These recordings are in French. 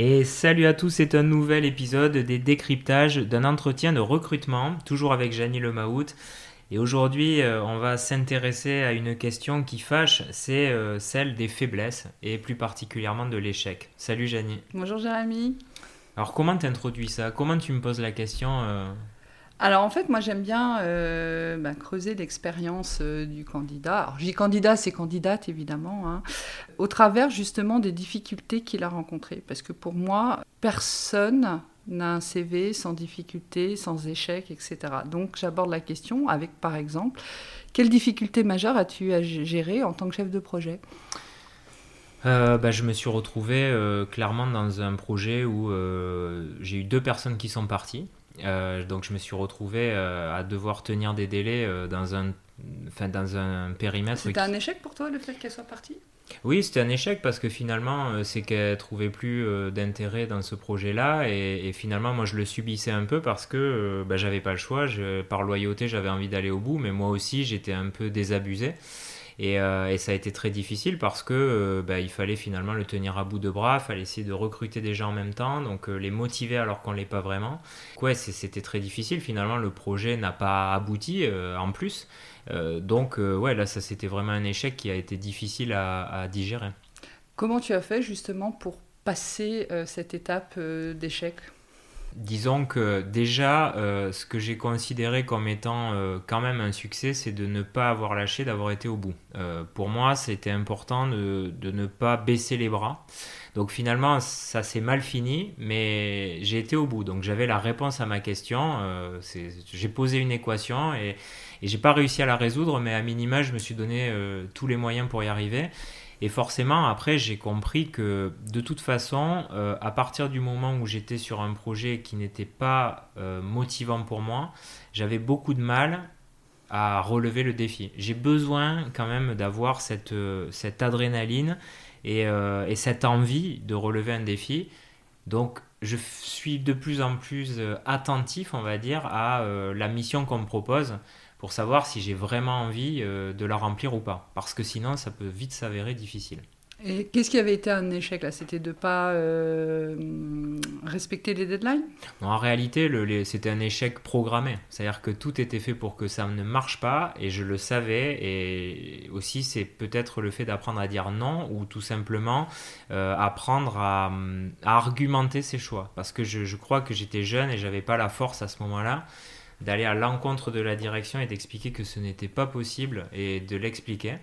Et salut à tous, c'est un nouvel épisode des décryptages d'un entretien de recrutement, toujours avec Janie Lemaout. Et aujourd'hui, euh, on va s'intéresser à une question qui fâche, c'est euh, celle des faiblesses et plus particulièrement de l'échec. Salut Janie. Bonjour Jérémy. Alors comment t'introduis ça? Comment tu me poses la question euh alors en fait, moi j'aime bien bah, creuser l'expérience du candidat. Alors j'ai candidat, c'est candidate évidemment, hein, au travers justement des difficultés qu'il a rencontrées. Parce que pour moi, personne n'a un CV sans difficulté, sans échec, etc. Donc j'aborde la question avec, par exemple, quelles difficultés majeures as-tu à gérer en tant que chef de projet? Euh, bah, je me suis retrouvé euh, clairement dans un projet où euh, j'ai eu deux personnes qui sont parties. Donc je me suis retrouvé à devoir tenir des délais dans, un, dans un périmètre. C'était un échec pour toi le fait qu'elle soit partie? Oui, c'était un échec parce que finalement, euh, c'est qu'elle trouvait plus euh, d'intérêt dans ce projet-là et, finalement, moi, je le subissais un peu parce que euh, bah, j'avais pas le choix. par loyauté, j'avais envie d'aller au bout, mais moi aussi, j'étais un peu désabusé. Et, ça a été très difficile parce que bah, il fallait finalement le tenir à bout de bras, il fallait essayer de recruter des gens en même temps, donc les motiver alors qu'on ne l'est pas vraiment. Ouais, c'était très difficile. Finalement, le projet n'a pas abouti en plus. Euh, donc, euh, ouais, là, ça c'était vraiment un échec qui a été difficile à, digérer. Comment tu as fait justement pour passer euh, cette étape d'échec? Disons que déjà, ce que j'ai considéré comme étant quand même un succès, c'est de ne pas avoir lâché, d'avoir été au bout. pour moi, c'était important de, ne pas baisser les bras. Donc finalement, ça s'est mal fini, mais j'ai été au bout. Donc j'avais la réponse à ma question. j'ai posé une équation et, et j'ai pas réussi à la résoudre, mais à minima, je me suis donné euh, tous les moyens pour y arriver. Et forcément, après, j'ai compris que de toute façon, euh, à partir du moment où j'étais sur un projet qui n'était pas euh, motivant pour moi, j'avais beaucoup de mal à relever le défi. J'ai besoin quand même d'avoir cette, cette adrénaline et, et, cette envie de relever un défi. Donc, je suis de plus en plus attentif, on va dire, à la mission qu'on me propose pour savoir si j'ai vraiment envie euh, de la remplir ou pas. Parce que sinon, ça peut vite s'avérer difficile. Et qu'est-ce qui avait été un échec là? C'était de ne pas euh, respecter les deadlines? En réalité, c'était un échec programmé. C'est-à-dire que tout était fait pour que ça ne marche pas et je le savais. Et aussi, c'est peut-être le fait d'apprendre à dire non ou tout simplement euh, apprendre à, argumenter ses choix. Parce que je, je crois que j'étais jeune et j'avais pas la force à ce moment-là d'aller à l'encontre de la direction et d'expliquer que ce n'était pas possible et de l'expliquer.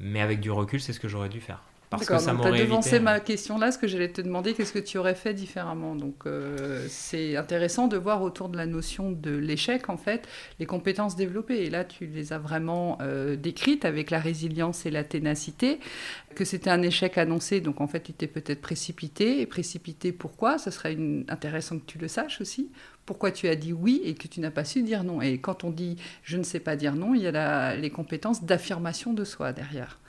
Mais avec du recul, c'est ce que j'aurais dû faire. Parce que ça m'aurait devancé ma question là, ce que j'allais te demander, qu'est-ce que tu aurais fait différemment? Donc euh, c'est intéressant de voir autour de la notion de l'échec en fait les compétences développées. Et là, tu les as vraiment euh, décrites avec la résilience et la ténacité. Que c'était un échec annoncé, donc en fait tu t'es peut-être précipité. Et précipité pourquoi? Ça serait intéressant que tu le saches aussi pourquoi tu as dit oui et que tu n'as pas su dire non? Et quand on dit je ne sais pas dire non, il y a les compétences d'affirmation de soi derrière.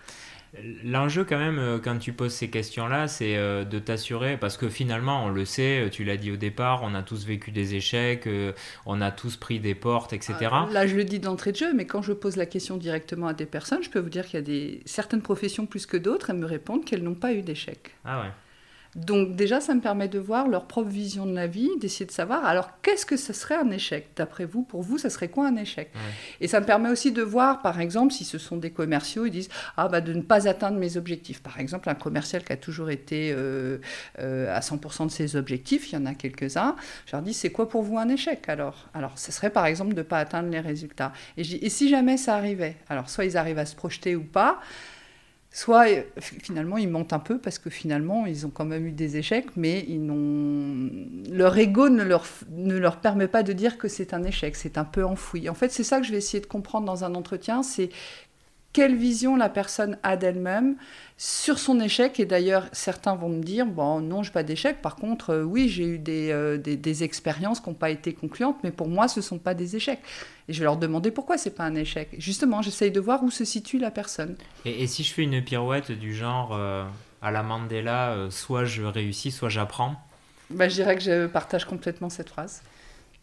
L'enjeu quand même, euh, quand tu poses ces questions-là, c'est euh, de t'assurer, parce que finalement, on le sait, euh, tu l'as dit au départ, on a tous vécu des échecs, on a tous pris des portes, etc. Là, je le dis d'entrée de jeu, mais quand je pose la question directement à des personnes, je peux vous dire qu'il y a des, certaines professions plus que d'autres, elles me répondent qu'elles n'ont pas eu d'échecs. Ah ouais. Donc déjà, ça me permet de voir leur propre vision de la vie, d'essayer de savoir, alors qu'est-ce que ce serait un échec D'après vous, pour vous, ça serait quoi un échec? Et ça me permet aussi de voir, par exemple, si ce sont des commerciaux, ils disent, ah bah de ne pas atteindre mes objectifs. Par exemple, un commercial qui a toujours été euh, euh, à 100% de ses objectifs, il y en a quelques-uns, je leur dis, c'est quoi pour vous un échec alors? Alors, ce serait par exemple de ne pas atteindre les résultats. Et, et si jamais ça arrivait? Alors, soit ils arrivent à se projeter ou pas, soit euh, finalement ils montent un peu parce que finalement ils ont quand même eu des échecs, mais ils leur ego ne leur, ne leur permet pas de dire que c'est un échec, c'est un peu enfoui. En fait, c'est ça que je vais essayer de comprendre dans un entretien, c'est quelle vision la personne a d'elle-même sur son échec. Et d'ailleurs, certains vont me dire, bon, non, je n'ai pas d'échec. Par contre, euh, oui, j'ai eu des, euh, des, expériences qui n'ont pas été concluantes, mais pour moi, ce ne sont pas des échecs. Et je vais leur demander pourquoi c'est pas un échec. Justement, j'essaye de voir où se situe la personne. Et, si je fais une pirouette du genre euh, à la Mandela, soit je réussis, soit j'apprends? Bah, Je dirais que je partage complètement cette phrase.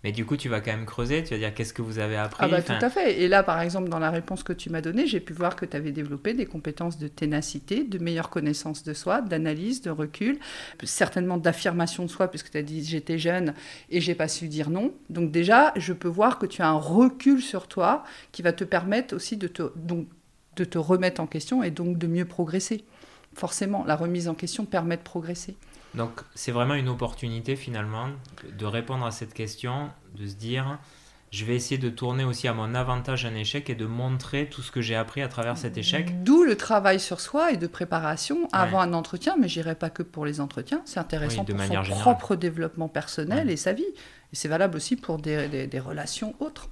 Mais du coup, tu vas quand même creuser, tu vas dire qu'est-ce que vous avez appris? Ah bah tout à fait. Et là, par exemple, dans la réponse que tu m'as donnée, j'ai pu voir que tu avais développé des compétences de ténacité, de meilleure connaissance de soi, d'analyse, de recul, certainement d'affirmation de soi, puisque tu as dit j'étais jeune et j'ai pas su dire non. Donc déjà, je peux voir que tu as un recul sur toi qui va te permettre aussi de te, donc, de te remettre en question et donc de mieux progresser. Forcément, la remise en question permet de progresser. Donc c'est vraiment une opportunité finalement de répondre à cette question, de se dire je vais essayer de tourner aussi à mon avantage un échec et de montrer tout ce que j'ai appris à travers cet échec. D'où le travail sur soi et de préparation avant un entretien, mais j'irai pas que pour les entretiens, c'est intéressant pour son propre développement personnel et sa vie. Et c'est valable aussi pour des, des relations autres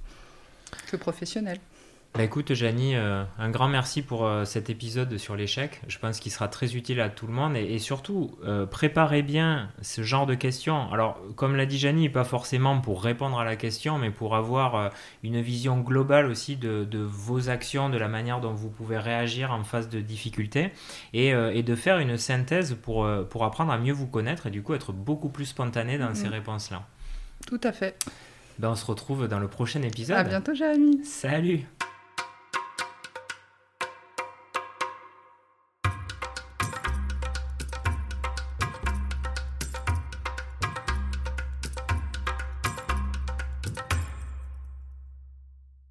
que professionnelles. Bah écoute, Janie, euh, un grand merci pour euh, cet épisode sur l'échec. Je pense qu'il sera très utile à tout le monde et, surtout, euh, préparez bien ce genre de questions. Alors, comme l'a dit Janie, pas forcément pour répondre à la question, mais pour avoir une vision globale aussi de, vos actions, de la manière dont vous pouvez réagir en face de difficultés et, de faire une synthèse pour, pour apprendre à mieux vous connaître et du coup être beaucoup plus spontané dans ces mhm. réponses-là. Tout à fait. Ben, on se retrouve dans le prochain épisode. À bientôt, Jérémy. Salut